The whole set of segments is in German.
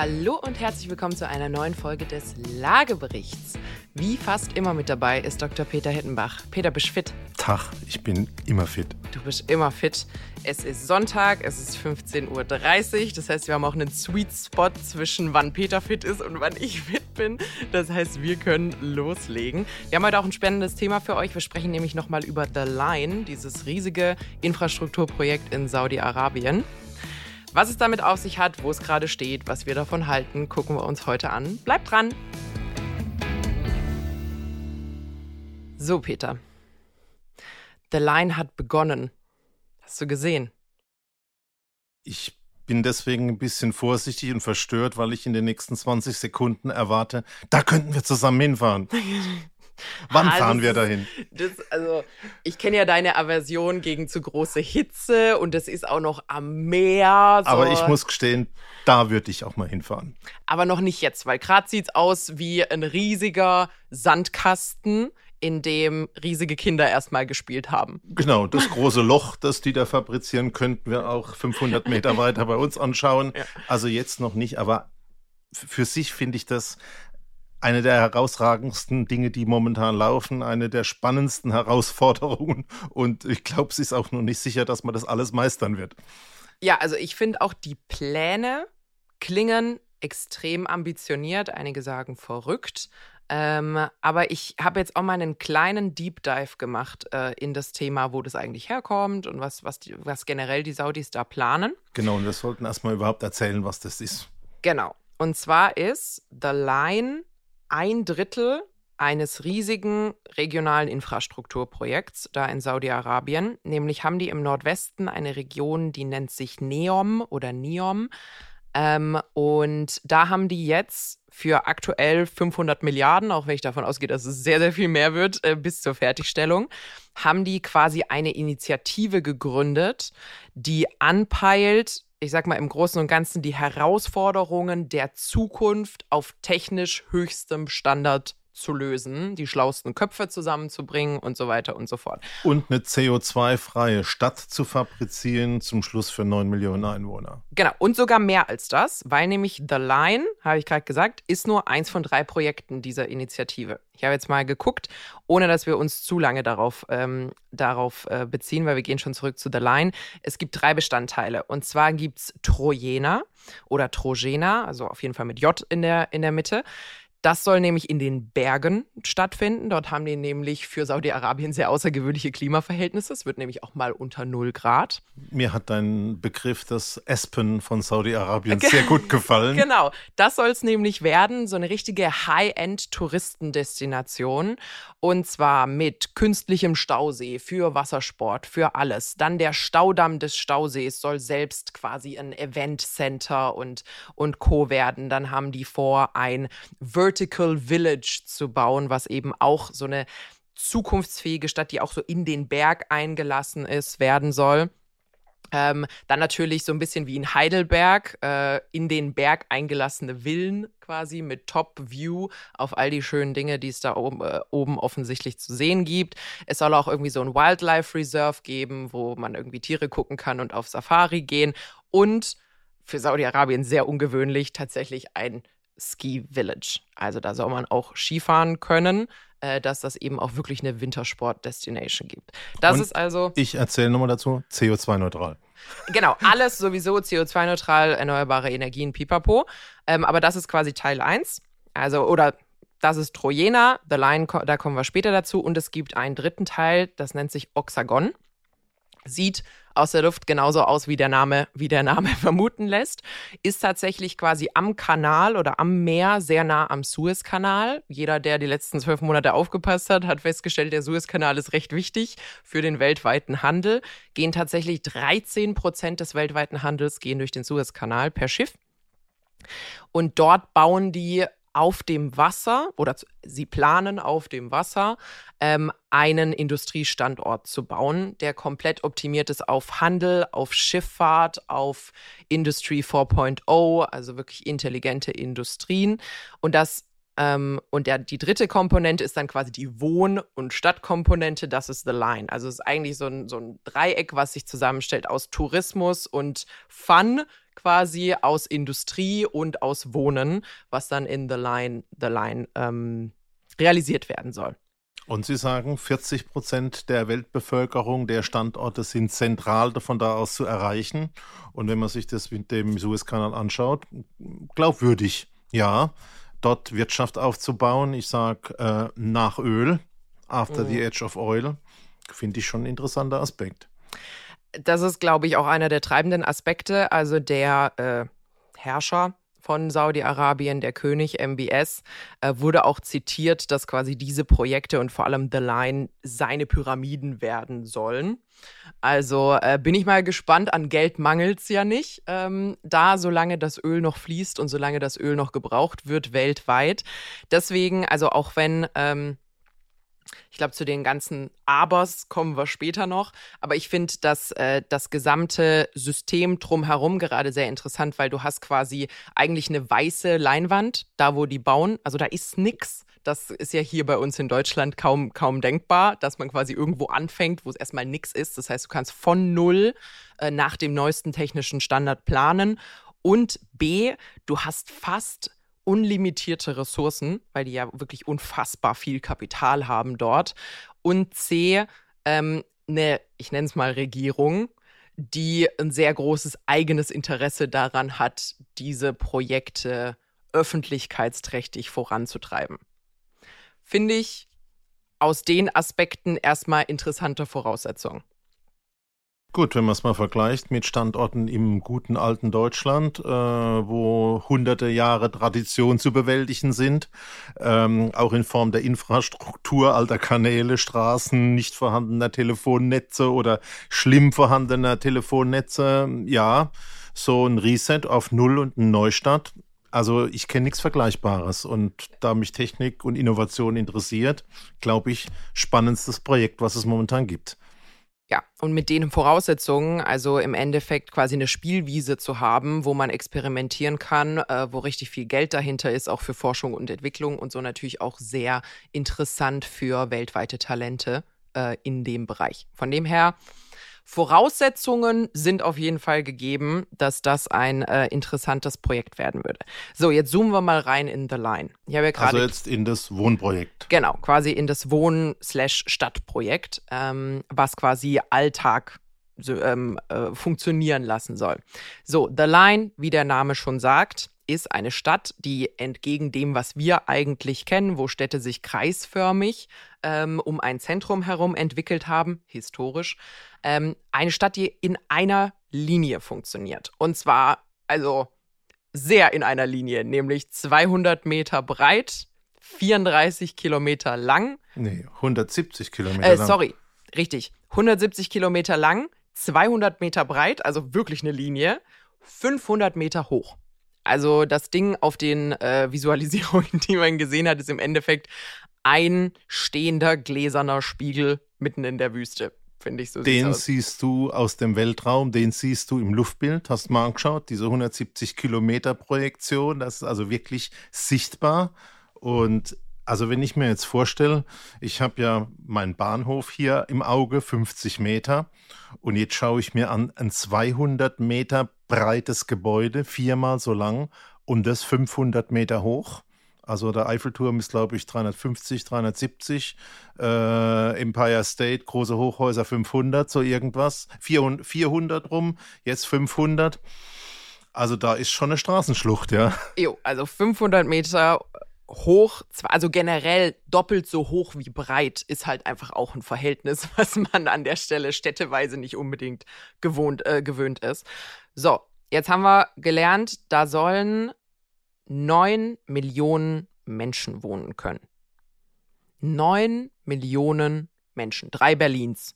Hallo und herzlich willkommen zu einer neuen Folge des Lageberichts. Wie fast immer mit dabei ist Dr. Peter Hittenbach. Peter, bist du fit? Tag, ich bin immer fit. Du bist immer fit. Es ist Sonntag, es ist 15.30 Uhr. Das heißt, wir haben auch einen Sweet Spot zwischen wann Peter fit ist und wann ich fit bin. Das heißt, wir können loslegen. Wir haben heute auch ein spannendes Thema für euch. Wir sprechen nämlich nochmal über The Line, dieses riesige Infrastrukturprojekt in Saudi-Arabien. Was es damit auf sich hat, wo es gerade steht, was wir davon halten, gucken wir uns heute an. Bleibt dran! So, Peter. The Line hat begonnen. Hast du gesehen? Ich bin deswegen ein bisschen vorsichtig und verstört, weil ich in den nächsten 20 Sekunden erwarte, da könnten wir zusammen hinfahren. Wann ah, fahren wir dahin? Das, also, ich kenne ja deine Aversion gegen zu große Hitze und es ist auch noch am Meer. So. Aber ich muss gestehen, da würde ich auch mal hinfahren. Aber noch nicht jetzt, weil gerade sieht es aus wie ein riesiger Sandkasten, in dem riesige Kinder erstmal gespielt haben. Genau, das große Loch, das die da fabrizieren, könnten wir auch 500 Meter weiter bei uns anschauen. Ja. Also jetzt noch nicht, aber für sich finde ich das eine der herausragendsten Dinge, die momentan laufen, eine der spannendsten Herausforderungen. Und ich glaube, es ist auch noch nicht sicher, dass man das alles meistern wird. Ja, also ich finde auch die Pläne klingen extrem ambitioniert. Einige sagen verrückt. Ähm, aber ich habe jetzt auch mal einen kleinen Deep Dive gemacht äh, in das Thema, wo das eigentlich herkommt und was, was, die, was generell die Saudis da planen. Genau, und wir sollten erstmal überhaupt erzählen, was das ist. Genau. Und zwar ist The Line ein Drittel eines riesigen regionalen Infrastrukturprojekts da in Saudi-Arabien. Nämlich haben die im Nordwesten eine Region, die nennt sich Neom oder Neom. Ähm, und da haben die jetzt für aktuell 500 Milliarden, auch wenn ich davon ausgehe, dass es sehr, sehr viel mehr wird äh, bis zur Fertigstellung, haben die quasi eine Initiative gegründet, die anpeilt, ich sag mal im Großen und Ganzen die Herausforderungen der Zukunft auf technisch höchstem Standard zu lösen, die schlauesten Köpfe zusammenzubringen und so weiter und so fort. Und eine CO2-freie Stadt zu fabrizieren, zum Schluss für 9 Millionen Einwohner. Genau, und sogar mehr als das, weil nämlich The Line, habe ich gerade gesagt, ist nur eins von drei Projekten dieser Initiative. Ich habe jetzt mal geguckt, ohne dass wir uns zu lange darauf, ähm, darauf äh, beziehen, weil wir gehen schon zurück zu The Line. Es gibt drei Bestandteile. Und zwar gibt es Trojena oder Trojena, also auf jeden Fall mit J in der, in der Mitte. Das soll nämlich in den Bergen stattfinden. Dort haben die nämlich für Saudi-Arabien sehr außergewöhnliche Klimaverhältnisse. Es wird nämlich auch mal unter 0 Grad. Mir hat dein Begriff des Espen von Saudi-Arabien sehr gut gefallen. Genau, das soll es nämlich werden. So eine richtige High-End-Touristendestination. Und zwar mit künstlichem Stausee für Wassersport, für alles. Dann der Staudamm des Stausees soll selbst quasi ein Event-Center und, und Co. werden. Dann haben die vor, ein Virtual Vertical Village zu bauen, was eben auch so eine zukunftsfähige Stadt, die auch so in den Berg eingelassen ist, werden soll. Ähm, dann natürlich so ein bisschen wie in Heidelberg, äh, in den Berg eingelassene Villen quasi mit Top-View auf all die schönen Dinge, die es da oben, äh, oben offensichtlich zu sehen gibt. Es soll auch irgendwie so ein Wildlife Reserve geben, wo man irgendwie Tiere gucken kann und auf Safari gehen. Und für Saudi-Arabien sehr ungewöhnlich tatsächlich ein Ski Village. Also da soll man auch Skifahren können, äh, dass das eben auch wirklich eine Wintersport-Destination gibt. Das Und ist also. Ich erzähle nochmal dazu: CO2-neutral. Genau, alles sowieso CO2-neutral, erneuerbare Energien, pipapo. Ähm, aber das ist quasi Teil 1. Also, oder das ist Trojena, The Line, da kommen wir später dazu. Und es gibt einen dritten Teil, das nennt sich Oxagon. Sieht aus der Luft genauso aus, wie der Name, wie der Name vermuten lässt. Ist tatsächlich quasi am Kanal oder am Meer, sehr nah am Suezkanal. Jeder, der die letzten zwölf Monate aufgepasst hat, hat festgestellt, der Suezkanal ist recht wichtig für den weltweiten Handel. Gehen tatsächlich 13 Prozent des weltweiten Handels gehen durch den Suezkanal per Schiff. Und dort bauen die auf dem Wasser oder sie planen auf dem Wasser ähm, einen Industriestandort zu bauen, der komplett optimiert ist auf Handel, auf Schifffahrt, auf Industry 4.0, also wirklich intelligente Industrien. Und das Ähm, und der, die dritte Komponente ist dann quasi die Wohn- und Stadtkomponente, das ist The Line. Also es ist eigentlich so ein, so ein Dreieck, was sich zusammenstellt aus Tourismus und Fun quasi aus Industrie und aus Wohnen, was dann in The Line, The Line ähm, realisiert werden soll. Und Sie sagen, 40 Prozent der Weltbevölkerung der Standorte sind zentral von da aus zu erreichen. Und wenn man sich das mit dem Suezkanal anschaut, glaubwürdig, ja, dort Wirtschaft aufzubauen. Ich sage äh, nach Öl, after mhm. the edge of oil, finde ich schon ein interessanter Aspekt. Das ist, glaube ich, auch einer der treibenden Aspekte. Also der äh, Herrscher von Saudi-Arabien, der König MBS, äh, wurde auch zitiert, dass quasi diese Projekte und vor allem The Line seine Pyramiden werden sollen. Also äh, bin ich mal gespannt, an Geld mangelt es ja nicht, ähm, da solange das Öl noch fließt und solange das Öl noch gebraucht wird weltweit. Deswegen, also auch wenn... Ähm, ich glaube, zu den ganzen Abers kommen wir später noch. Aber ich finde dass äh, das gesamte System drumherum gerade sehr interessant, weil du hast quasi eigentlich eine weiße Leinwand, da wo die bauen. Also da ist nichts. Das ist ja hier bei uns in Deutschland kaum, kaum denkbar, dass man quasi irgendwo anfängt, wo es erstmal nichts ist. Das heißt, du kannst von null äh, nach dem neuesten technischen Standard planen. Und B, du hast fast unlimitierte Ressourcen, weil die ja wirklich unfassbar viel Kapital haben dort. Und C, ähm, eine, ich nenne es mal Regierung, die ein sehr großes eigenes Interesse daran hat, diese Projekte öffentlichkeitsträchtig voranzutreiben. Finde ich aus den Aspekten erstmal interessante Voraussetzungen. Gut, wenn man es mal vergleicht mit Standorten im guten alten Deutschland, äh, wo hunderte Jahre Tradition zu bewältigen sind, ähm, auch in Form der Infrastruktur, alter Kanäle, Straßen, nicht vorhandener Telefonnetze oder schlimm vorhandener Telefonnetze, ja, so ein Reset auf Null und ein Neustart. Also ich kenne nichts Vergleichbares und da mich Technik und Innovation interessiert, glaube ich, spannendstes Projekt, was es momentan gibt. Ja, und mit den Voraussetzungen, also im Endeffekt quasi eine Spielwiese zu haben, wo man experimentieren kann, äh, wo richtig viel Geld dahinter ist, auch für Forschung und Entwicklung und so natürlich auch sehr interessant für weltweite Talente äh, in dem Bereich. Von dem her, Voraussetzungen sind auf jeden Fall gegeben, dass das ein äh, interessantes Projekt werden würde. So, jetzt zoomen wir mal rein in The Line. Ja also jetzt in das Wohnprojekt. Genau, quasi in das Wohn-Stadtprojekt, ähm, was quasi Alltag so, ähm, äh, funktionieren lassen soll. So, The Line, wie der Name schon sagt, ist eine Stadt, die entgegen dem, was wir eigentlich kennen, wo Städte sich kreisförmig ähm, um ein Zentrum herum entwickelt haben, historisch, ähm, eine Stadt, die in einer Linie funktioniert. Und zwar, also sehr in einer Linie, nämlich 200 Meter breit, 34 Kilometer lang. Nee, 170 Kilometer äh, lang. Sorry, richtig. 170 Kilometer lang, 200 Meter breit, also wirklich eine Linie, 500 Meter hoch. Also das Ding auf den äh, Visualisierungen, die man gesehen hat, ist im Endeffekt ein stehender gläserner Spiegel mitten in der Wüste. Finde ich so. Den siehst du aus dem Weltraum, den siehst du im Luftbild. Hast mal angeschaut, diese 170 Kilometer Projektion, das ist also wirklich sichtbar. Und also wenn ich mir jetzt vorstelle, ich habe ja meinen Bahnhof hier im Auge, 50 Meter, und jetzt schaue ich mir an ein 200 Meter breites Gebäude, viermal so lang und das 500 Meter hoch. Also der Eiffelturm ist, glaube ich, 350, 370. Äh, Empire State, große Hochhäuser 500, so irgendwas. 400, 400 rum, jetzt 500. Also da ist schon eine Straßenschlucht, ja. Jo, also 500 Meter hoch, also generell doppelt so hoch wie breit, ist halt einfach auch ein Verhältnis, was man an der Stelle städteweise nicht unbedingt gewohnt, äh, gewöhnt ist. So, jetzt haben wir gelernt, da sollen neun Millionen Menschen wohnen können. Neun Millionen Menschen, drei Berlins.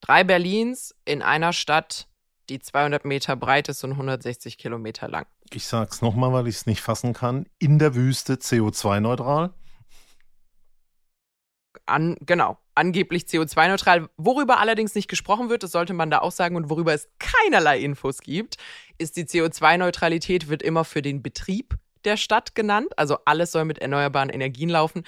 Drei Berlins in einer Stadt, die 200 Meter breit ist und 160 Kilometer lang. Ich sag's nochmal, weil ich es nicht fassen kann. In der Wüste CO2-neutral. An, genau, angeblich CO2-neutral. Worüber allerdings nicht gesprochen wird, das sollte man da auch sagen, und worüber es keinerlei Infos gibt, ist die CO2-Neutralität wird immer für den Betrieb der Stadt genannt. Also alles soll mit erneuerbaren Energien laufen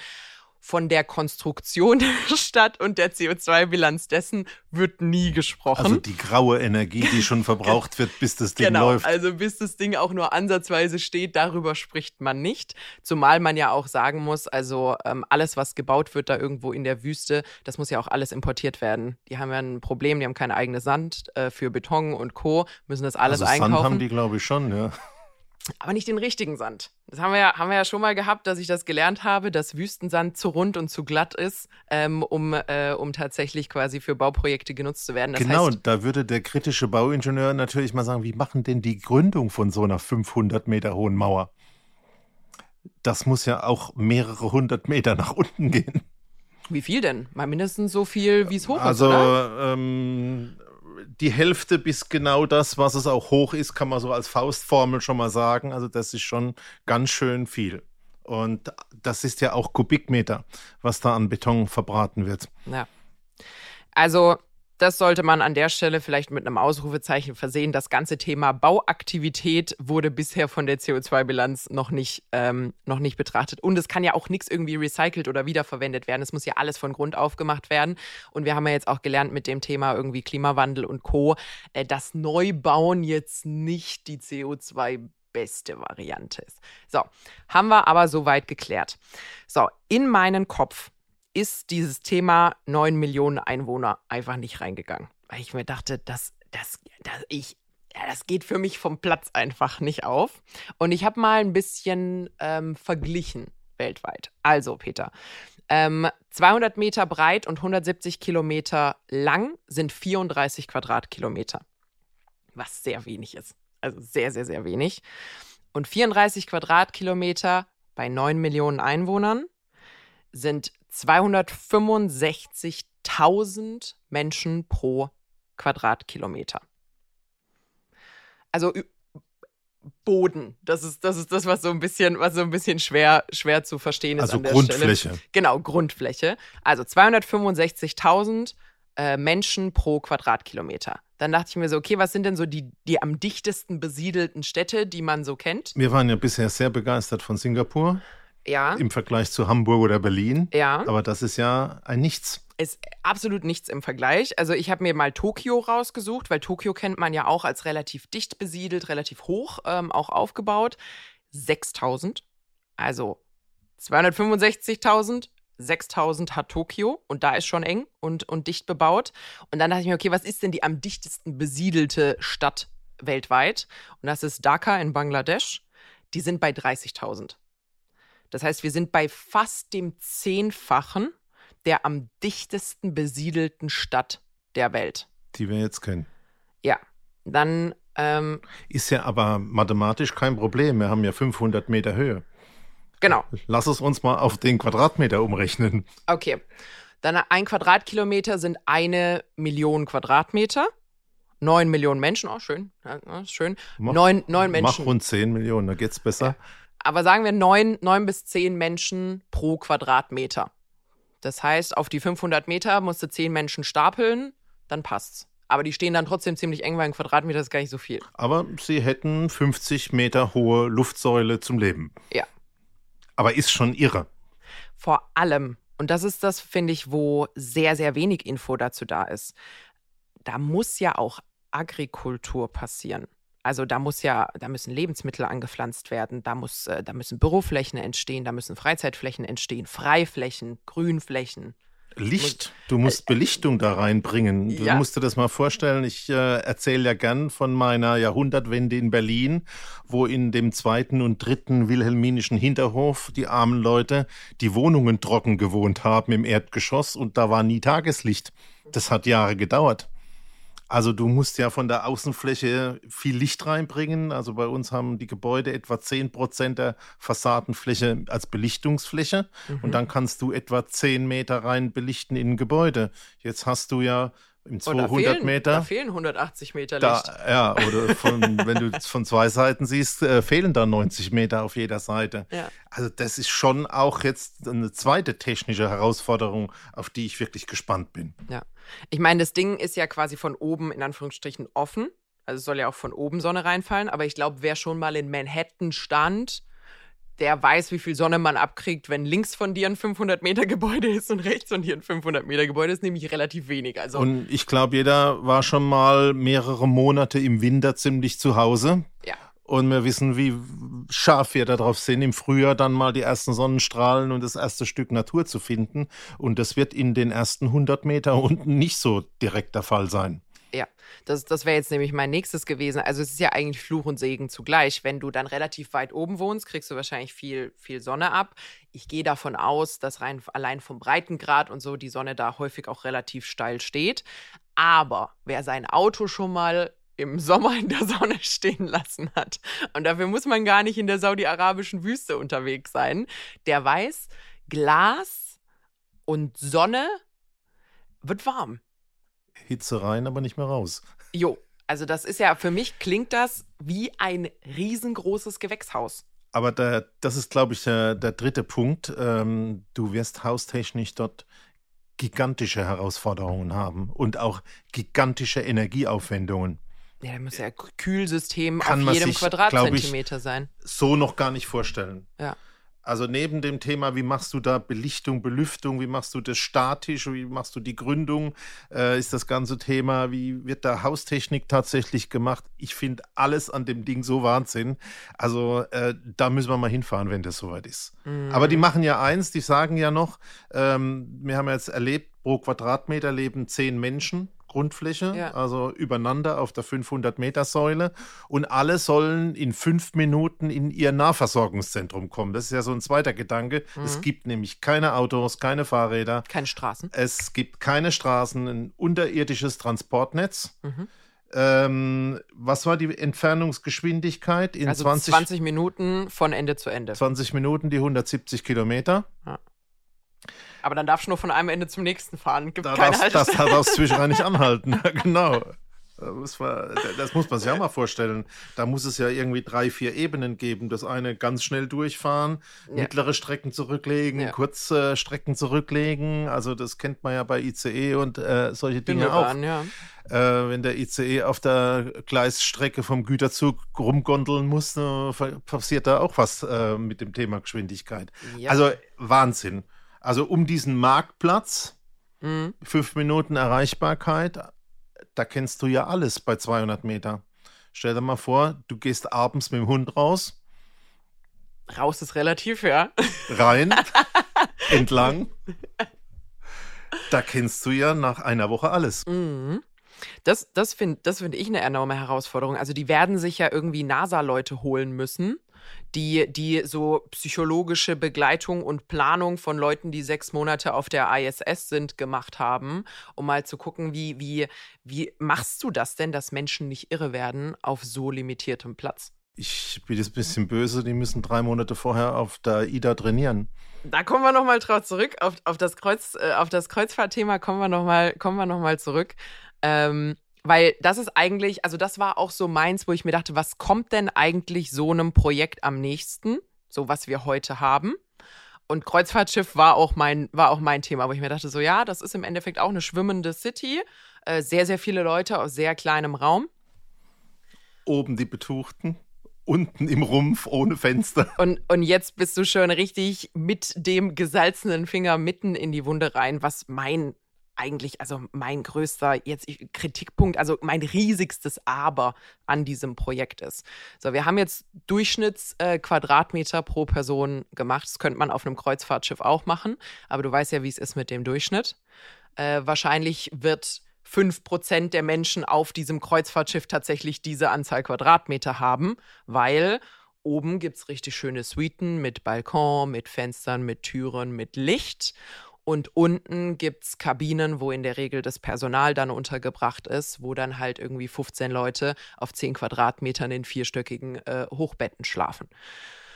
von der Konstruktion der Stadt und der CO2-Bilanz dessen wird nie gesprochen. Also die graue Energie, die schon verbraucht wird, bis das Ding genau, läuft. Also bis das Ding auch nur ansatzweise steht, darüber spricht man nicht. Zumal man ja auch sagen muss, also ähm, alles, was gebaut wird da irgendwo in der Wüste, das muss ja auch alles importiert werden. Die haben ja ein Problem, die haben kein eigenes Sand äh, für Beton und Co., müssen das alles also einkaufen. Sand haben die, glaube ich, schon, ja aber nicht den richtigen Sand. Das haben wir ja, haben wir ja schon mal gehabt, dass ich das gelernt habe, dass Wüstensand zu rund und zu glatt ist, ähm, um, äh, um tatsächlich quasi für Bauprojekte genutzt zu werden. Das genau, heißt, da würde der kritische Bauingenieur natürlich mal sagen, wie machen denn die Gründung von so einer 500 Meter hohen Mauer? Das muss ja auch mehrere hundert Meter nach unten gehen. Wie viel denn? Mal mindestens so viel, wie es hoch also, ist, Also, ähm, die Hälfte bis genau das, was es auch hoch ist, kann man so als Faustformel schon mal sagen. Also das ist schon ganz schön viel. Und das ist ja auch Kubikmeter, was da an Beton verbraten wird. Ja. Also das sollte man an der Stelle vielleicht mit einem Ausrufezeichen versehen. Das ganze Thema Bauaktivität wurde bisher von der CO2-Bilanz noch nicht, ähm, noch nicht betrachtet. Und es kann ja auch nichts irgendwie recycelt oder wiederverwendet werden. Es muss ja alles von Grund auf gemacht werden. Und wir haben ja jetzt auch gelernt mit dem Thema irgendwie Klimawandel und Co., äh, dass Neubauen jetzt nicht die CO2 beste Variante ist. So, haben wir aber soweit geklärt. So, in meinen Kopf ist dieses Thema 9 Millionen Einwohner einfach nicht reingegangen. Weil ich mir dachte, das, das, das, ich, ja, das geht für mich vom Platz einfach nicht auf. Und ich habe mal ein bisschen ähm, verglichen weltweit. Also, Peter, ähm, 200 Meter breit und 170 Kilometer lang sind 34 Quadratkilometer. Was sehr wenig ist. Also sehr, sehr, sehr wenig. Und 34 Quadratkilometer bei 9 Millionen Einwohnern sind 265.000 Menschen pro Quadratkilometer. Also Boden. Das ist, das ist das, was so ein bisschen, was so ein bisschen schwer, schwer zu verstehen ist. Also an der Grundfläche. Stelle. Genau, Grundfläche. Also 265.000 äh, Menschen pro Quadratkilometer. Dann dachte ich mir so, okay, was sind denn so die, die am dichtesten besiedelten Städte, die man so kennt? Wir waren ja bisher sehr begeistert von Singapur. Ja. Im Vergleich zu Hamburg oder Berlin. Ja. Aber das ist ja ein Nichts. Ist absolut nichts im Vergleich. Also ich habe mir mal Tokio rausgesucht, weil Tokio kennt man ja auch als relativ dicht besiedelt, relativ hoch ähm, auch aufgebaut. 6000, also 265.000, 6000 hat Tokio und da ist schon eng und, und dicht bebaut. Und dann dachte ich mir, okay, was ist denn die am dichtesten besiedelte Stadt weltweit? Und das ist Dhaka in Bangladesch. Die sind bei 30.000. Das heißt, wir sind bei fast dem Zehnfachen der am dichtesten besiedelten Stadt der Welt. Die wir jetzt kennen. Ja, dann. Ähm, ist ja aber mathematisch kein Problem. Wir haben ja 500 Meter Höhe. Genau. Lass es uns mal auf den Quadratmeter umrechnen. Okay. Dann ein Quadratkilometer sind eine Million Quadratmeter. Neun Millionen Menschen, oh schön, ja, schön. Mach, neun, neun Menschen. Mach rund zehn Millionen, da geht's besser. Aber sagen wir neun, neun bis zehn Menschen pro Quadratmeter. Das heißt, auf die 500 Meter musst du zehn Menschen stapeln, dann passt's. Aber die stehen dann trotzdem ziemlich eng, weil ein Quadratmeter ist gar nicht so viel. Aber sie hätten 50 Meter hohe Luftsäule zum Leben. Ja. Aber ist schon irre. Vor allem, und das ist das, finde ich, wo sehr, sehr wenig Info dazu da ist. Da muss ja auch Agrikultur passieren. Also da muss ja, da müssen Lebensmittel angepflanzt werden, da muss, äh, da müssen Büroflächen entstehen, da müssen Freizeitflächen entstehen, Freiflächen, Grünflächen. Licht, du musst äh, Belichtung da reinbringen. Du ja. musst dir das mal vorstellen. Ich äh, erzähle ja gern von meiner Jahrhundertwende in Berlin, wo in dem zweiten und dritten wilhelminischen Hinterhof die armen Leute die Wohnungen trocken gewohnt haben im Erdgeschoss und da war nie Tageslicht. Das hat Jahre gedauert. Also du musst ja von der Außenfläche viel Licht reinbringen. Also bei uns haben die Gebäude etwa 10 Prozent der Fassadenfläche als Belichtungsfläche. Mhm. Und dann kannst du etwa 10 Meter rein belichten in ein Gebäude. Jetzt hast du ja im 200 oh, da fehlen, Meter. Da fehlen 180 Meter Licht. Da, ja, oder von, wenn du von zwei Seiten siehst, äh, fehlen da 90 Meter auf jeder Seite. Ja. Also das ist schon auch jetzt eine zweite technische Herausforderung, auf die ich wirklich gespannt bin. Ja. Ich meine, das Ding ist ja quasi von oben in Anführungsstrichen offen. Also es soll ja auch von oben Sonne reinfallen. Aber ich glaube, wer schon mal in Manhattan stand, der weiß, wie viel Sonne man abkriegt, wenn links von dir ein 500 Meter Gebäude ist und rechts von dir ein 500 Meter Gebäude ist, nämlich relativ wenig. Also und ich glaube, jeder war schon mal mehrere Monate im Winter ziemlich zu Hause. Ja. Und wir wissen, wie scharf wir darauf sind, im Frühjahr dann mal die ersten Sonnenstrahlen und das erste Stück Natur zu finden. Und das wird in den ersten 100 Meter unten nicht so direkt der Fall sein. Ja, das, das wäre jetzt nämlich mein nächstes gewesen. Also es ist ja eigentlich Fluch und Segen zugleich. Wenn du dann relativ weit oben wohnst, kriegst du wahrscheinlich viel, viel Sonne ab. Ich gehe davon aus, dass rein allein vom Breitengrad und so die Sonne da häufig auch relativ steil steht. Aber wer sein Auto schon mal im Sommer in der Sonne stehen lassen hat. Und dafür muss man gar nicht in der saudi-arabischen Wüste unterwegs sein. Der weiß, Glas und Sonne wird warm. Hitze rein, aber nicht mehr raus. Jo, also das ist ja, für mich klingt das wie ein riesengroßes Gewächshaus. Aber der, das ist, glaube ich, der, der dritte Punkt. Ähm, du wirst haustechnisch dort gigantische Herausforderungen haben und auch gigantische Energieaufwendungen. Ja, da muss ja Kühlsystem Kann auf jedem sich, Quadratzentimeter ich, sein. So noch gar nicht vorstellen. Ja. Also neben dem Thema, wie machst du da Belichtung, Belüftung, wie machst du das statisch, wie machst du die Gründung, äh, ist das ganze Thema, wie wird da Haustechnik tatsächlich gemacht? Ich finde alles an dem Ding so Wahnsinn. Also äh, da müssen wir mal hinfahren, wenn das soweit ist. Mhm. Aber die machen ja eins, die sagen ja noch, ähm, wir haben jetzt erlebt, pro Quadratmeter leben zehn Menschen. Grundfläche, ja. also übereinander auf der 500-Meter-Säule. Und alle sollen in fünf Minuten in ihr Nahversorgungszentrum kommen. Das ist ja so ein zweiter Gedanke. Mhm. Es gibt nämlich keine Autos, keine Fahrräder. Keine Straßen. Es gibt keine Straßen, ein unterirdisches Transportnetz. Mhm. Ähm, was war die Entfernungsgeschwindigkeit in also 20, 20 Minuten von Ende zu Ende? 20 Minuten, die 170 Kilometer. Ja. Aber dann darfst du nur von einem Ende zum nächsten fahren. Gibt da keine darfst, das darfst zwischendurch nicht anhalten. genau. Das, war, das, muss man sich auch mal vorstellen. Da muss es ja irgendwie drei, vier Ebenen geben. Das eine ganz schnell durchfahren, ja. mittlere Strecken zurücklegen, ja. kurze Strecken zurücklegen. Also das kennt man ja bei ICE und äh, solche Dinge auch. Ja. Äh, wenn der ICE auf der Gleisstrecke vom Güterzug rumgondeln muss, äh, passiert da auch was äh, mit dem Thema Geschwindigkeit. Also Wahnsinn. Also um diesen Marktplatz, mhm. fünf Minuten Erreichbarkeit, da kennst du ja alles bei 200 Meter. Stell dir mal vor, du gehst abends mit dem Hund raus. Raus ist relativ, ja. Rein, entlang. Da kennst du ja nach einer Woche alles. Mhm. Das, das finde das find ich eine enorme Herausforderung. Also die werden sich ja irgendwie NASA-Leute holen müssen, die, die so psychologische Begleitung und Planung von Leuten, die sechs Monate auf der ISS sind, gemacht haben, um mal zu gucken, wie, wie, wie machst du das denn, dass Menschen nicht irre werden auf so limitiertem Platz? Ich bin jetzt ein bisschen böse, die müssen drei Monate vorher auf der IDA trainieren. Da kommen wir nochmal drauf zurück. Auf, auf das, Kreuz, äh, auf das Kreuzfahrtthema kommen wir nochmal noch zurück. Ähm, weil das ist eigentlich, also das war auch so meins, wo ich mir dachte, was kommt denn eigentlich so einem Projekt am nächsten, so was wir heute haben? Und Kreuzfahrtschiff war auch mein, war auch mein Thema, wo ich mir dachte, so ja, das ist im Endeffekt auch eine schwimmende City. Äh, sehr, sehr viele Leute aus sehr kleinem Raum. Oben die Betuchten, unten im Rumpf ohne Fenster. Und, und jetzt bist du schon richtig mit dem gesalzenen Finger mitten in die Wunde rein, was mein eigentlich, also mein größter jetzt Kritikpunkt, also mein riesigstes Aber an diesem Projekt ist. So, wir haben jetzt Durchschnittsquadratmeter äh, pro Person gemacht. Das könnte man auf einem Kreuzfahrtschiff auch machen, aber du weißt ja, wie es ist mit dem Durchschnitt. Äh, wahrscheinlich wird 5% der Menschen auf diesem Kreuzfahrtschiff tatsächlich diese Anzahl Quadratmeter haben, weil oben gibt es richtig schöne Suiten mit Balkon, mit Fenstern, mit Türen, mit Licht. Und unten gibt es Kabinen, wo in der Regel das Personal dann untergebracht ist, wo dann halt irgendwie 15 Leute auf 10 Quadratmetern in vierstöckigen äh, Hochbetten schlafen.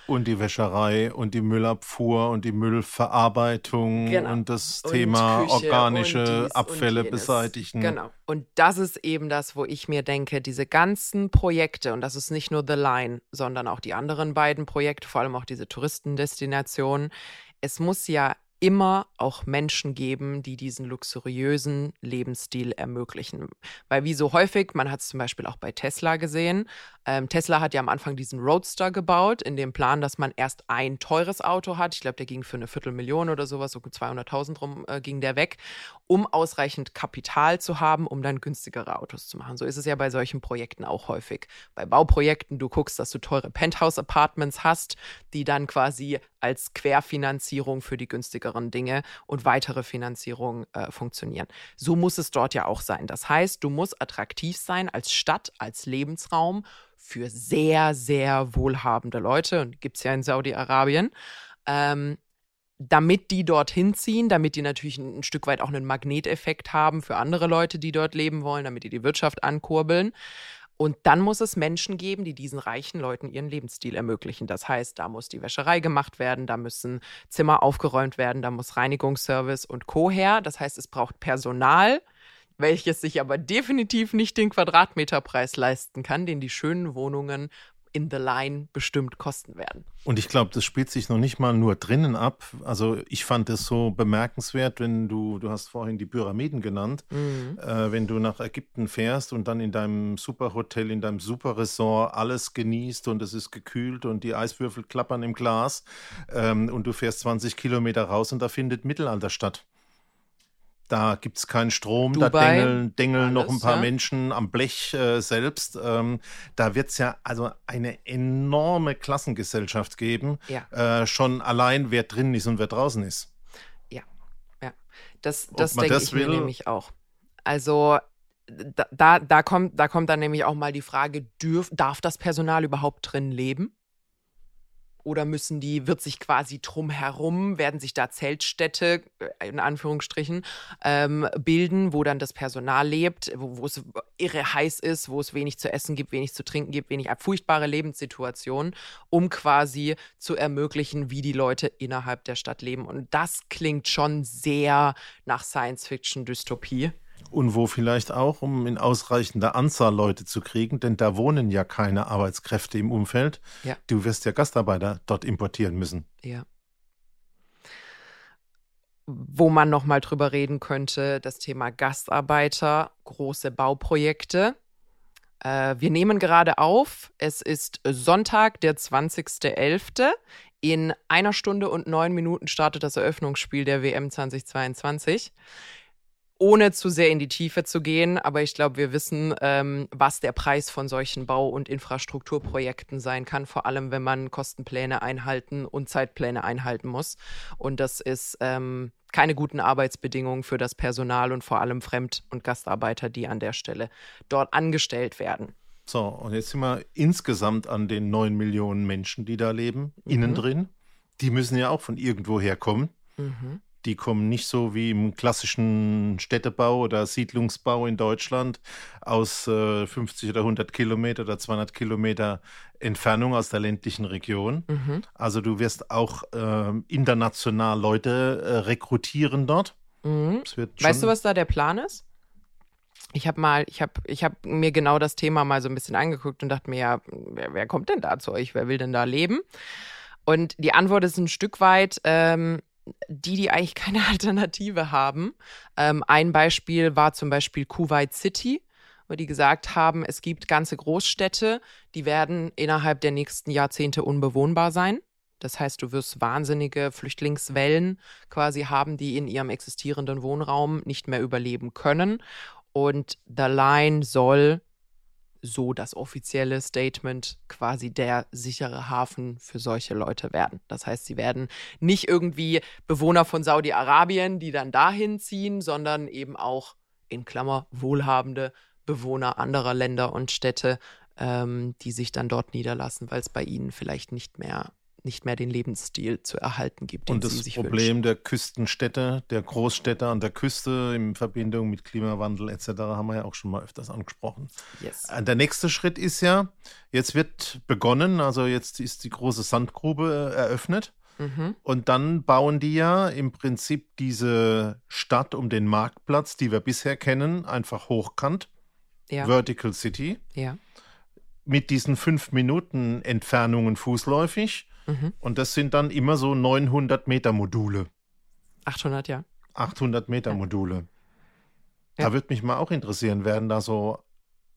Und die Wäscherei und die Müllabfuhr und die Müllverarbeitung genau. und das und Thema Küche organische Abfälle beseitigen. Genau. Und das ist eben das, wo ich mir denke, diese ganzen Projekte, und das ist nicht nur The Line, sondern auch die anderen beiden Projekte, vor allem auch diese Touristendestinationen, es muss ja immer auch Menschen geben, die diesen luxuriösen Lebensstil ermöglichen. Weil wie so häufig, man hat es zum Beispiel auch bei Tesla gesehen, ähm, Tesla hat ja am Anfang diesen Roadster gebaut, in dem Plan, dass man erst ein teures Auto hat. Ich glaube, der ging für eine Viertelmillion oder sowas, so 200.000 rum äh, ging der weg, um ausreichend Kapital zu haben, um dann günstigere Autos zu machen. So ist es ja bei solchen Projekten auch häufig. Bei Bauprojekten, du guckst, dass du teure Penthouse-Apartments hast, die dann quasi als Querfinanzierung für die günstigeren Dinge und weitere Finanzierung äh, funktionieren. So muss es dort ja auch sein. Das heißt, du musst attraktiv sein als Stadt, als Lebensraum für sehr, sehr wohlhabende Leute. Und gibt es ja in Saudi-Arabien. Ähm, damit die dorthin ziehen, damit die natürlich ein, ein, Stück weit auch einen Magneteffekt haben für andere Leute, die dort leben wollen, damit die die Wirtschaft ankurbeln. Und dann muss es Menschen geben, die diesen reichen Leuten ihren Lebensstil ermöglichen. Das heißt, da muss die Wäscherei gemacht werden, da müssen Zimmer aufgeräumt werden, da muss Reinigungsservice und Co. her. Das heißt, es braucht Personal, welches sich aber definitiv nicht den Quadratmeterpreis leisten kann, den die schönen Wohnungen in the line bestimmt kosten werden. Und ich glaube, das spielt sich noch nicht mal nur drinnen ab. Also ich fand es so bemerkenswert, wenn du, du hast vorhin die Pyramiden genannt, mhm. äh, wenn du nach Ägypten fährst und dann in deinem Superhotel, in deinem Superresort alles genießt und es ist gekühlt und die Eiswürfel klappern im Glas ähm, und du fährst 20 Kilometer raus und da findet Mittelalter statt. Da gibt es keinen Strom, Dubai, da dengeln, dengeln alles, noch ein paar ja. Menschen am Blech äh, selbst. Ähm, da wird es ja also eine enorme Klassengesellschaft geben. Ja. Äh, schon allein, wer drin ist und wer draußen ist. Ja, ja. Das, das denke ich will? mir nämlich auch. Also da, da, da, kommt, da kommt dann nämlich auch mal die Frage, dürf, darf das Personal überhaupt drin leben? Oder müssen die, wird sich quasi drumherum, werden sich da Zeltstädte, äh, in Anführungsstrichen, ähm, bilden, wo dann das Personal lebt, wo, wo, es irre heiß ist, wo es wenig zu essen gibt, wenig zu trinken gibt, wenig furchtbare Lebenssituationen, um quasi zu ermöglichen, wie die Leute innerhalb der Stadt leben. Und das klingt schon sehr nach Science-Fiction-Dystopie. Und wo vielleicht auch, um in ausreichender Anzahl Leute zu kriegen, denn da wohnen ja keine Arbeitskräfte im Umfeld. Ja. Du wirst ja Gastarbeiter dort importieren müssen. Ja. Wo man nochmal drüber reden könnte, das Thema Gastarbeiter, große Bauprojekte. Äh, wir nehmen gerade auf. Es ist Sonntag, der 20.11. In einer Stunde und neun Minuten startet das Eröffnungsspiel der WM 2022 ohne zu sehr in die Tiefe zu gehen, aber ich glaube, wir wissen, ähm, was der Preis von solchen Bau- und Infrastrukturprojekten sein kann, vor allem wenn man Kostenpläne einhalten und Zeitpläne einhalten muss. Und das ist ähm, keine guten Arbeitsbedingungen für das Personal und vor allem Fremd- und Gastarbeiter, die an der Stelle dort angestellt werden. So, und jetzt sind wir insgesamt an den neun Millionen Menschen, die da leben, mhm. innen drin. Die müssen ja auch von irgendwo herkommen. Mhm. Die kommen nicht so wie im klassischen Städtebau oder Siedlungsbau in Deutschland aus äh, 50 oder 100 Kilometer oder 200 Kilometer Entfernung aus der ländlichen Region. Mhm. Also du wirst auch äh, international Leute äh, rekrutieren dort. Mhm. Weißt du, was da der Plan ist? Ich habe mal, ich habe, ich habe mir genau das Thema mal so ein bisschen angeguckt und dachte mir, ja, wer, wer kommt denn da zu euch? Wer will denn da leben? Und die Antwort ist ein Stück weit, ähm, die, die eigentlich keine Alternative haben. Ähm, ein Beispiel war zum Beispiel Kuwait City, wo die gesagt haben, es gibt ganze Großstädte, die werden innerhalb der nächsten Jahrzehnte unbewohnbar sein. Das heißt, du wirst wahnsinnige Flüchtlingswellen quasi haben, die in ihrem existierenden Wohnraum nicht mehr überleben können. Und The Line soll so das offizielle Statement quasi der sichere Hafen für solche Leute werden. Das heißt, sie werden nicht irgendwie Bewohner von Saudi-Arabien, die dann dahin ziehen, sondern eben auch in Klammer wohlhabende Bewohner anderer Länder und Städte, ähm, die sich dann dort niederlassen, weil es bei ihnen vielleicht nicht mehr nicht mehr den Lebensstil zu erhalten gibt. Den Und das Problem wünschen. der Küstenstädte, der Großstädte an der Küste in Verbindung mit Klimawandel etc. haben wir ja auch schon mal öfters angesprochen. Yes. Äh, der nächste Schritt ist ja, jetzt wird begonnen, also jetzt ist die große Sandgrube äh, eröffnet. Mhm. Und dann bauen die ja im Prinzip diese Stadt um den Marktplatz, die wir bisher kennen, einfach hochkant. Ja. Vertical City. Ja. Mit diesen fünf Minuten Entfernungen fußläufig. Mhm. Und das sind dann immer so 900 Meter Module. 800, ja. 800 Meter Module. Ja. Da würde mich mal auch interessieren, werden da so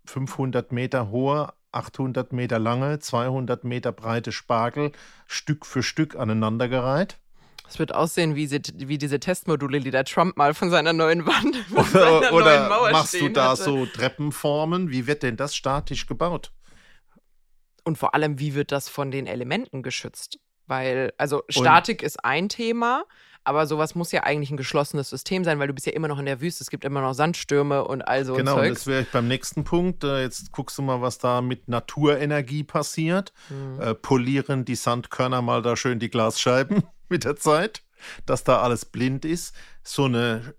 500 Meter hohe, 800 Meter lange, 200 Meter breite Spargel Stück für Stück aneinandergereiht? Es wird aussehen wie, sie, wie, diese Testmodule, die der Trump mal von seiner neuen Wand oder, seiner oder neuen machst du da hatte. so Treppenformen? Wie wird denn das statisch gebaut? Und vor allem, wie wird das von den Elementen geschützt? Weil, also Statik Und? ist ein Thema, aber sowas muss ja eigentlich ein geschlossenes System sein, weil du bist ja immer noch in der Wüste. Es gibt immer noch Sandstürme und all so Genau, Zeugs. das wäre beim nächsten Punkt. Äh, jetzt guckst du mal, was da mit Naturenergie passiert. Mhm. Äh, polieren die Sandkörner mal da schön die Glasscheiben mit der Zeit, dass da alles blind ist. So eine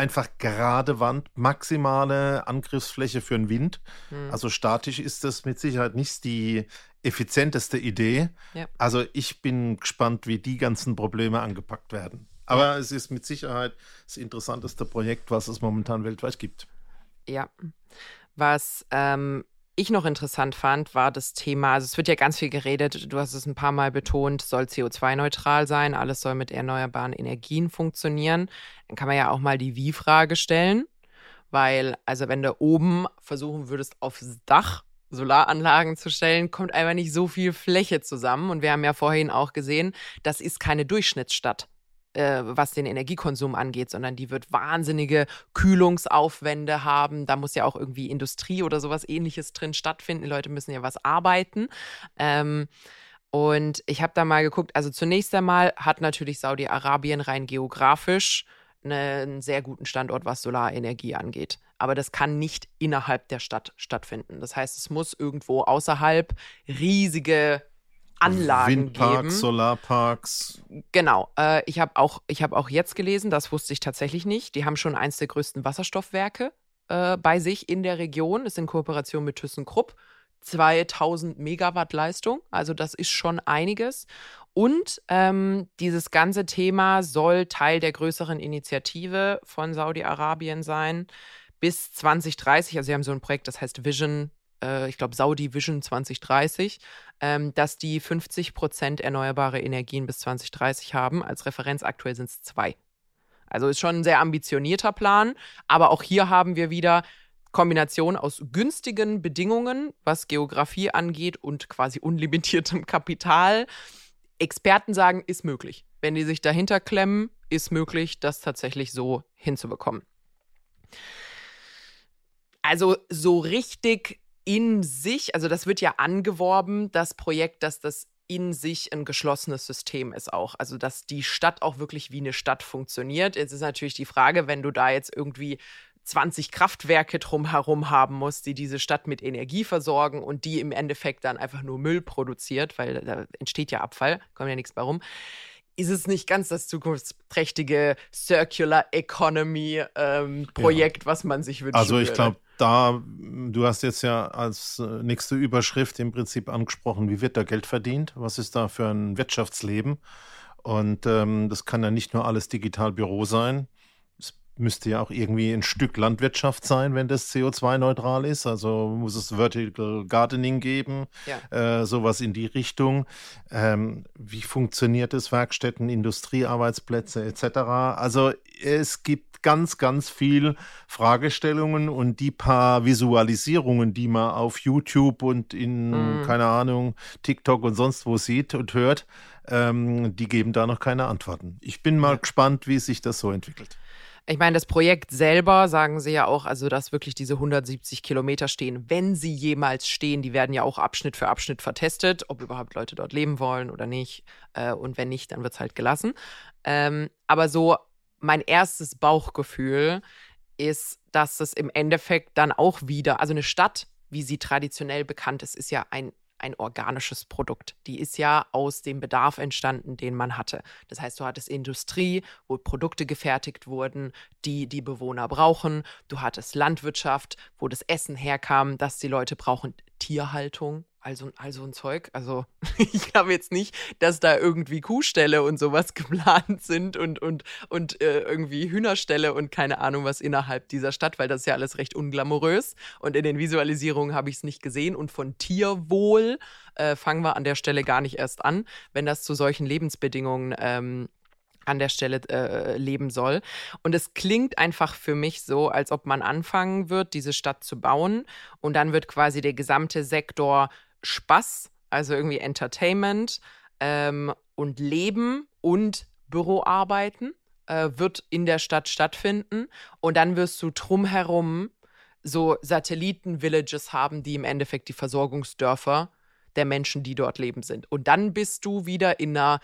einfach gerade Wand, maximale Angriffsfläche für den Wind. Mhm. Also statisch ist das mit Sicherheit nicht die effizienteste Idee. Ja. Also ich bin gespannt, wie die ganzen Probleme angepackt werden. Aber ja. es ist mit Sicherheit das interessanteste Projekt, was es momentan weltweit gibt. Ja. Was ähm, ich noch interessant fand, war das Thema, also es wird ja ganz viel geredet, du hast es ein paar Mal betont, soll CO2-neutral sein, alles soll mit erneuerbaren Energien funktionieren. Dann kann man ja auch mal die Wie-Frage stellen, weil, also wenn du oben versuchen würdest, aufs Dach Solaranlagen zu stellen, kommt einfach nicht so viel Fläche zusammen. Und wir haben ja vorhin auch gesehen, das ist keine Durchschnittsstadt, äh, was den Energiekonsum angeht, sondern die wird wahnsinnige Kühlungsaufwände haben. Da muss ja auch irgendwie Industrie oder sowas ähnliches drin stattfinden. Die Leute müssen ja was arbeiten. Ähm, und ich habe da mal geguckt, also zunächst einmal hat natürlich Saudi-Arabien rein geografisch einen sehr guten Standort, was Solarenergie angeht. Aber das kann nicht innerhalb der Stadt stattfinden. Das heißt, es muss irgendwo außerhalb riesige Anlagen Windparks, geben. Solarparks. Genau. Äh, ich habe auch, hab auch jetzt gelesen, das wusste ich tatsächlich nicht. Die haben schon eins der größten Wasserstoffwerke äh, bei sich in der Region. Ist in Kooperation mit ThyssenKrupp. 2000 Megawatt Leistung. Also das ist schon einiges. Und ähm, dieses ganze Thema soll Teil der größeren Initiative von Saudi-Arabien sein. Bis 2030, also sie haben so ein Projekt, das heißt Vision, äh, ich glaube Saudi Vision 2030, ähm, dass die 50 Prozent erneuerbare Energien bis 2030 haben. Als Referenz aktuell sind es zwei. Also ist schon ein sehr ambitionierter Plan. Aber auch hier haben wir wieder Kombination aus günstigen Bedingungen, was Geografie angeht, und quasi unlimitiertem Kapital. Experten sagen, ist möglich. Wenn die sich dahinter klemmen, ist möglich, das tatsächlich so hinzubekommen. Also so richtig in sich, also das wird ja angeworben, das Projekt, dass das in sich ein geschlossenes System ist auch. Also dass die Stadt auch wirklich wie eine Stadt funktioniert. Jetzt ist natürlich die Frage, wenn du da jetzt irgendwie 20 Kraftwerke drumherum haben muss, die diese Stadt mit Energie versorgen und die im Endeffekt dann einfach nur Müll produziert, weil da entsteht ja Abfall, kommt ja nichts bei rum. Ist es nicht ganz das zukunftsträchtige Circular Economy ähm, Projekt, ja. was man sich wünscht? Also ich glaube, da, du hast jetzt ja als äh, nächste Überschrift im Prinzip angesprochen, wie wird da Geld verdient? Was ist da für ein Wirtschaftsleben? Und ähm, das kann ja nicht nur alles Digitalbüro sein müsste ja auch irgendwie ein Stück Landwirtschaft sein, wenn das CO2-neutral ist. Also muss es Vertical Gardening geben, ja. äh, sowas in die Richtung. Ähm, wie funktioniert es? Werkstätten, Industriearbeitsplätze etc. Also es gibt ganz, ganz viel Fragestellungen und die paar Visualisierungen, die man auf YouTube und in, mhm. keine Ahnung, TikTok und sonst wo sieht und hört, ähm, die geben da noch keine Antworten. Ich bin mal ja. gespannt, wie sich das so entwickelt. Ich meine, das Projekt selber sagen sie ja auch, also dass wirklich diese 170 Kilometer stehen, wenn sie jemals stehen, die werden ja auch Abschnitt für Abschnitt vertestet, ob überhaupt Leute dort leben wollen oder nicht. Äh, und wenn nicht, dann wird es halt gelassen. Ähm, aber so mein erstes Bauchgefühl ist, dass es im Endeffekt dann auch wieder, also eine Stadt, wie sie traditionell bekannt ist, ist ja ein ein organisches Produkt. Die ist ja aus dem Bedarf entstanden, den man hatte. Das heißt, du hattest Industrie, wo Produkte gefertigt wurden, die die Bewohner brauchen. Du hattest Landwirtschaft, wo das Essen herkam, das die Leute brauchen. Tierhaltung, also, also ein Zeug. Also ich glaube jetzt nicht, dass da irgendwie Kuhställe und sowas geplant sind und, und, und äh, irgendwie Hühnerställe und keine Ahnung was innerhalb dieser Stadt, weil das ist ja alles recht unglamourös. Und in den Visualisierungen habe ich es nicht gesehen. Und von Tierwohl äh, fangen wir an der Stelle gar nicht erst an, wenn das zu solchen Lebensbedingungen ähm, an der Stelle äh, leben soll. Und es klingt einfach für mich so, als ob man anfangen wird, diese Stadt zu bauen. Und dann wird quasi der gesamte Sektor Spaß, also irgendwie Entertainment ähm, und Leben und Büroarbeiten äh, wird in der Stadt stattfinden. Und dann wirst du drumherum so Satelliten-Villages haben, die im Endeffekt die Versorgungsdörfer der Menschen, die dort leben, sind. Und dann bist du wieder in einer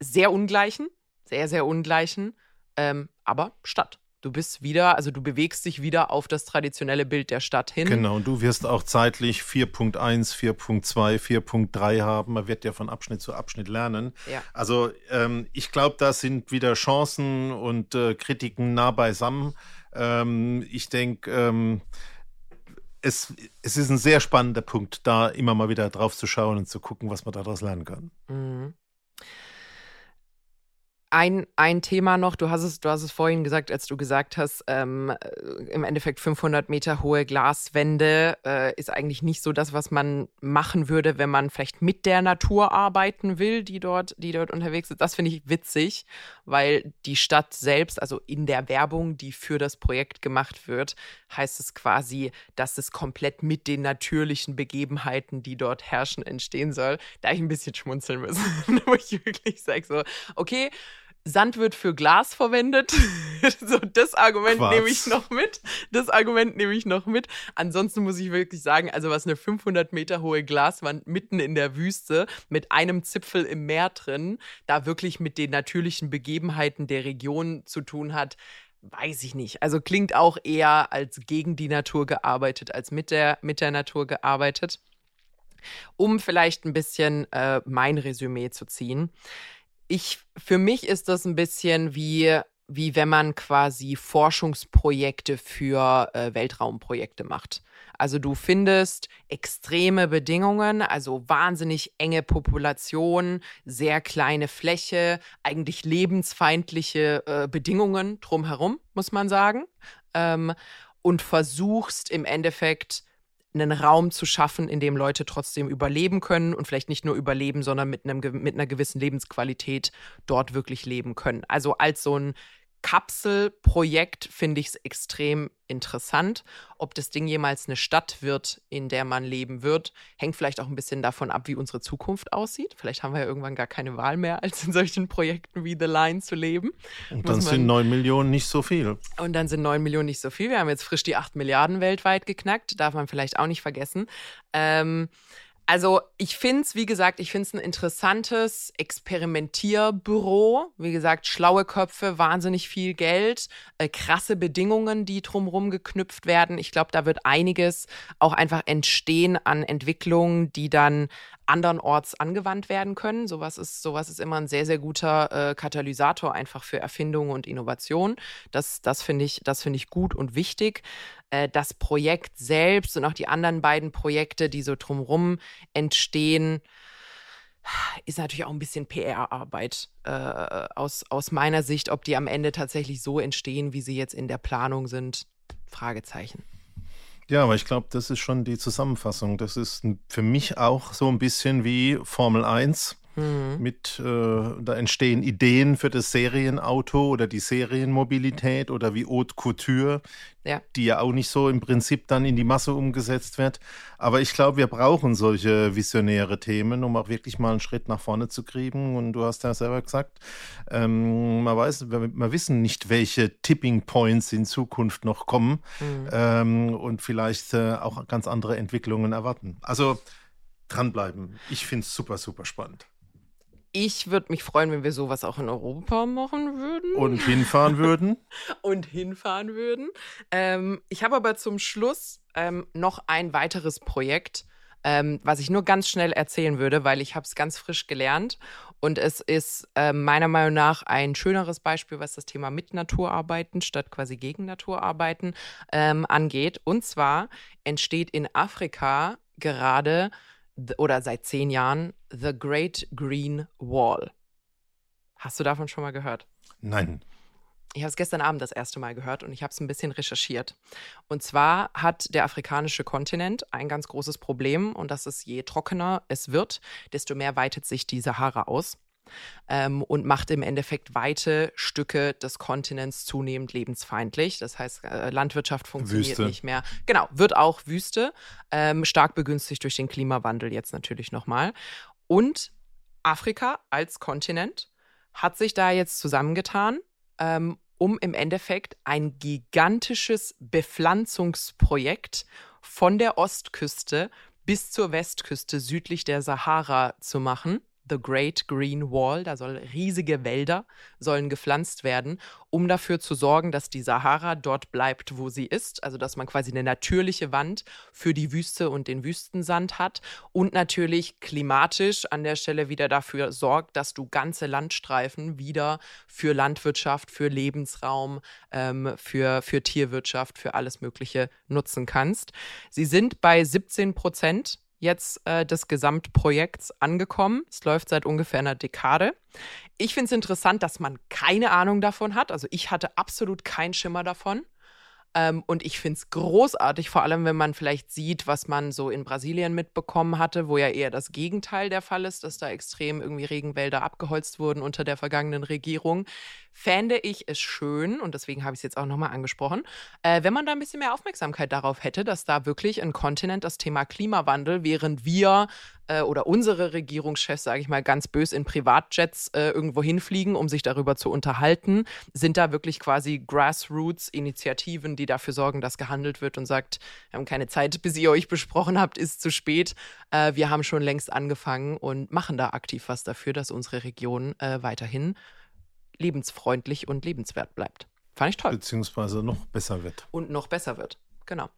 sehr ungleichen, sehr, sehr ungleichen, ähm, aber Stadt. Du bist wieder, also du bewegst dich wieder auf das traditionelle Bild der Stadt hin. Genau, und du wirst auch zeitlich 4.1, 4.2, 4.3 haben. Man wird ja von Abschnitt zu Abschnitt lernen. Ja. Also ähm, ich glaube, da sind wieder Chancen und äh, Kritiken nah beisammen. Ähm, ich denke, ähm, es, es ist ein sehr spannender Punkt, da immer mal wieder drauf zu schauen und zu gucken, was man daraus lernen kann. Mhm. Ein, ein Thema noch, du hast, es, du hast es vorhin gesagt, als du gesagt hast, ähm, äh, im Endeffekt 500 Meter hohe Glaswände äh, ist eigentlich nicht so das, was man machen würde, wenn man vielleicht mit der Natur arbeiten will, die dort, die dort unterwegs ist. Das finde ich witzig, weil die Stadt selbst, also in der Werbung, die für das Projekt gemacht wird, heißt es quasi, dass es komplett mit den natürlichen Begebenheiten, die dort herrschen, entstehen soll. Da ich ein bisschen schmunzeln müssen, wo ich wirklich sage so, okay, Sand wird für Glas verwendet. so, das Argument Quatsch. nehme ich noch mit. Das Argument nehme ich noch mit. Ansonsten muss ich wirklich sagen, also was eine 500 Meter hohe Glaswand mitten in der Wüste mit einem Zipfel im Meer drin, da wirklich mit den natürlichen Begebenheiten der Region zu tun hat, weiß ich nicht. Also klingt auch eher als gegen die Natur gearbeitet, als mit der, mit der Natur gearbeitet. Um vielleicht ein bisschen äh, mein Resümee zu ziehen ich, für mich ist das ein bisschen wie, wie wenn man quasi Forschungsprojekte für äh, Weltraumprojekte macht. Also du findest extreme Bedingungen, also wahnsinnig enge Population, sehr kleine Fläche, eigentlich lebensfeindliche äh, Bedingungen drumherum, muss man sagen. Ähm, und versuchst im Endeffekt einen Raum zu schaffen, in dem Leute trotzdem überleben können und vielleicht nicht nur überleben, sondern mit, einem, mit einer gewissen Lebensqualität dort wirklich leben können. Also als so ein Kapselprojekt finde ich es extrem interessant. Ob das Ding jemals eine Stadt wird, in der man leben wird, hängt vielleicht auch ein bisschen davon ab, wie unsere Zukunft aussieht. Vielleicht haben wir ja irgendwann gar keine Wahl mehr, als in solchen Projekten wie The Line zu leben. Und dann sind neun Millionen nicht so viel. Und dann sind neun Millionen nicht so viel. Wir haben jetzt frisch die acht Milliarden weltweit geknackt, darf man vielleicht auch nicht vergessen. Ähm, also ich finde es, wie gesagt, ich finde es ein interessantes Experimentierbüro. Wie gesagt, schlaue Köpfe, wahnsinnig viel Geld, äh, krasse Bedingungen, die drumherum geknüpft werden. Ich glaube, da wird einiges auch einfach entstehen an Entwicklungen, die dann andernorts angewandt werden können. Sowas ist, sowas ist immer ein sehr, sehr guter äh, Katalysator einfach für Erfindungen und Innovation. Das, das finde ich, das ich gut und wichtig. Äh, das Projekt selbst und auch die anderen beiden Projekte, die so drumherum entstehen, ist natürlich auch ein bisschen PR-Arbeit äh, aus, aus meiner Sicht. Ob die am Ende tatsächlich so entstehen, wie sie jetzt in der Planung sind, Fragezeichen. Ja, aber ich glaube, das ist schon die Zusammenfassung. Das ist für mich auch so ein bisschen wie Formel 1. Mhm. Mit, äh, da entstehen Ideen für das Serienauto oder die Serienmobilität oder wie Haute Couture, ja. die ja auch nicht so im Prinzip dann in die Masse umgesetzt wird. Aber ich glaube, wir brauchen solche visionäre Themen, um auch wirklich mal einen Schritt nach vorne zu kriegen. Und du hast ja selber gesagt, ähm, man weiß, wir, wir, wissen nicht, welche Tipping Points in Zukunft noch kommen mhm. ähm, und vielleicht äh, auch ganz andere Entwicklungen erwarten. Also dranbleiben. Ich finde es super, super spannend. Ich würde mich freuen, wenn wir sowas auch in Europa machen würden. Und hinfahren würden. Und hinfahren würden. Ähm, ich habe aber zum Schluss ähm, noch ein weiteres Projekt, ähm, was ich nur ganz schnell erzählen würde, weil ich habe es ganz frisch gelernt. Und es ist äh, meiner Meinung nach ein schöneres Beispiel, was das Thema mit Naturarbeiten statt quasi gegen Naturarbeiten ähm, angeht. Und zwar entsteht in Afrika gerade oder seit zehn Jahren The Great Green Wall. Hast du davon schon mal gehört? Nein. Ich habe es gestern Abend das erste Mal gehört und ich habe es ein bisschen recherchiert. Und zwar hat der afrikanische Kontinent ein ganz großes Problem und das ist, je trockener es wird, desto mehr weitet sich die Sahara aus. Ähm, und macht im Endeffekt weite Stücke des Kontinents zunehmend lebensfeindlich. Das heißt, äh, Landwirtschaft funktioniert Wüste. nicht mehr. Genau, wird auch Wüste, ähm, stark begünstigt durch den Klimawandel jetzt natürlich nochmal. Und Afrika als Kontinent hat sich da jetzt zusammengetan, ähm, um im Endeffekt ein gigantisches Bepflanzungsprojekt von der Ostküste bis zur Westküste südlich der Sahara zu machen. The Great Green Wall. Da sollen riesige Wälder sollen gepflanzt werden, um dafür zu sorgen, dass die Sahara dort bleibt, wo sie ist. Also dass man quasi eine natürliche Wand für die Wüste und den Wüstensand hat und natürlich klimatisch an der Stelle wieder dafür sorgt, dass du ganze Landstreifen wieder für Landwirtschaft, für Lebensraum, ähm, für, für Tierwirtschaft, für alles Mögliche nutzen kannst. Sie sind bei 17 Prozent jetzt äh, des Gesamtprojekts angekommen. Es läuft seit ungefähr einer Dekade. Ich finde es interessant, dass man keine Ahnung davon hat. Also ich hatte absolut keinen Schimmer davon. Ähm, und ich finde es großartig, vor allem wenn man vielleicht sieht, was man so in Brasilien mitbekommen hatte, wo ja eher das Gegenteil der Fall ist, dass da extrem irgendwie Regenwälder abgeholzt wurden unter der vergangenen Regierung. Fände ich es schön, und deswegen habe ich es jetzt auch nochmal angesprochen, äh, wenn man da ein bisschen mehr Aufmerksamkeit darauf hätte, dass da wirklich ein Kontinent das Thema Klimawandel, während wir äh, oder unsere Regierungschefs, sage ich mal ganz bös, in Privatjets äh, irgendwo hinfliegen, um sich darüber zu unterhalten, sind da wirklich quasi Grassroots-Initiativen, die dafür sorgen, dass gehandelt wird und sagt, wir haben keine Zeit, bis ihr euch besprochen habt, ist zu spät. Äh, wir haben schon längst angefangen und machen da aktiv was dafür, dass unsere Region äh, weiterhin lebensfreundlich und lebenswert bleibt. Fand ich toll. Beziehungsweise noch besser wird. Und noch besser wird. Genau.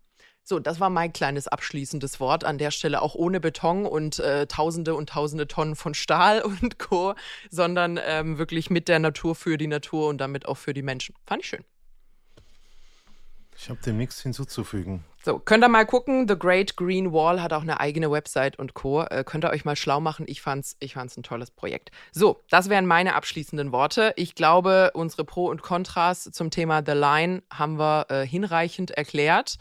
So, das war mein kleines abschließendes Wort an der Stelle, auch ohne Beton und äh, Tausende und Tausende Tonnen von Stahl und Co., sondern ähm, wirklich mit der Natur für die Natur und damit auch für die Menschen. Fand ich schön. Ich habe dem nichts hinzuzufügen. So, könnt ihr mal gucken. The Great Green Wall hat auch eine eigene Website und Co. Äh, könnt ihr euch mal schlau machen. Ich fand's, ich fand's ein tolles Projekt. So, das wären meine abschließenden Worte. Ich glaube, unsere Pro und Kontras zum Thema The Line haben wir äh, hinreichend erklärt.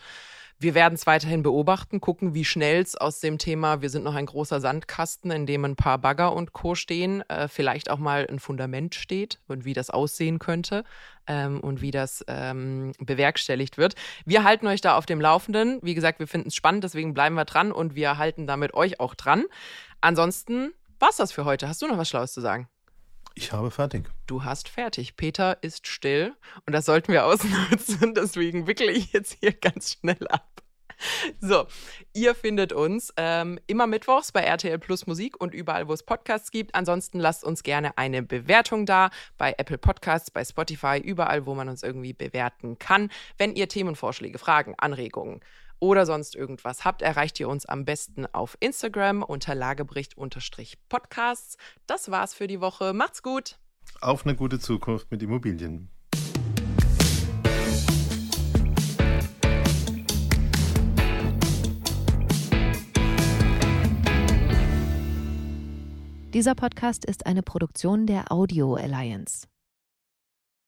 Wir werden es weiterhin beobachten, gucken, wie schnell es aus dem Thema, wir sind noch ein großer Sandkasten, in dem ein paar Bagger und Co. stehen, äh, vielleicht auch mal ein Fundament steht und wie das aussehen könnte ähm, und wie das ähm, bewerkstelligt wird. Wir halten euch da auf dem Laufenden. Wie gesagt, wir finden es spannend, deswegen bleiben wir dran und wir halten damit euch auch dran. Ansonsten war's das für heute. Hast du noch was Schlaues zu sagen? Ich habe fertig. Du hast fertig. Peter ist still und das sollten wir ausnutzen. Deswegen wickle ich jetzt hier ganz schnell ab. So, ihr findet uns ähm, immer mittwochs bei RTL Plus Musik und überall, wo es Podcasts gibt. Ansonsten lasst uns gerne eine Bewertung da bei Apple Podcasts, bei Spotify, überall, wo man uns irgendwie bewerten kann. Wenn ihr Themenvorschläge, Fragen, Anregungen oder sonst irgendwas habt, erreicht ihr uns am besten auf Instagram unter Lagebericht-Podcasts. Das war's für die Woche. Macht's gut. Auf eine gute Zukunft mit Immobilien. Dieser Podcast ist eine Produktion der Audio Alliance.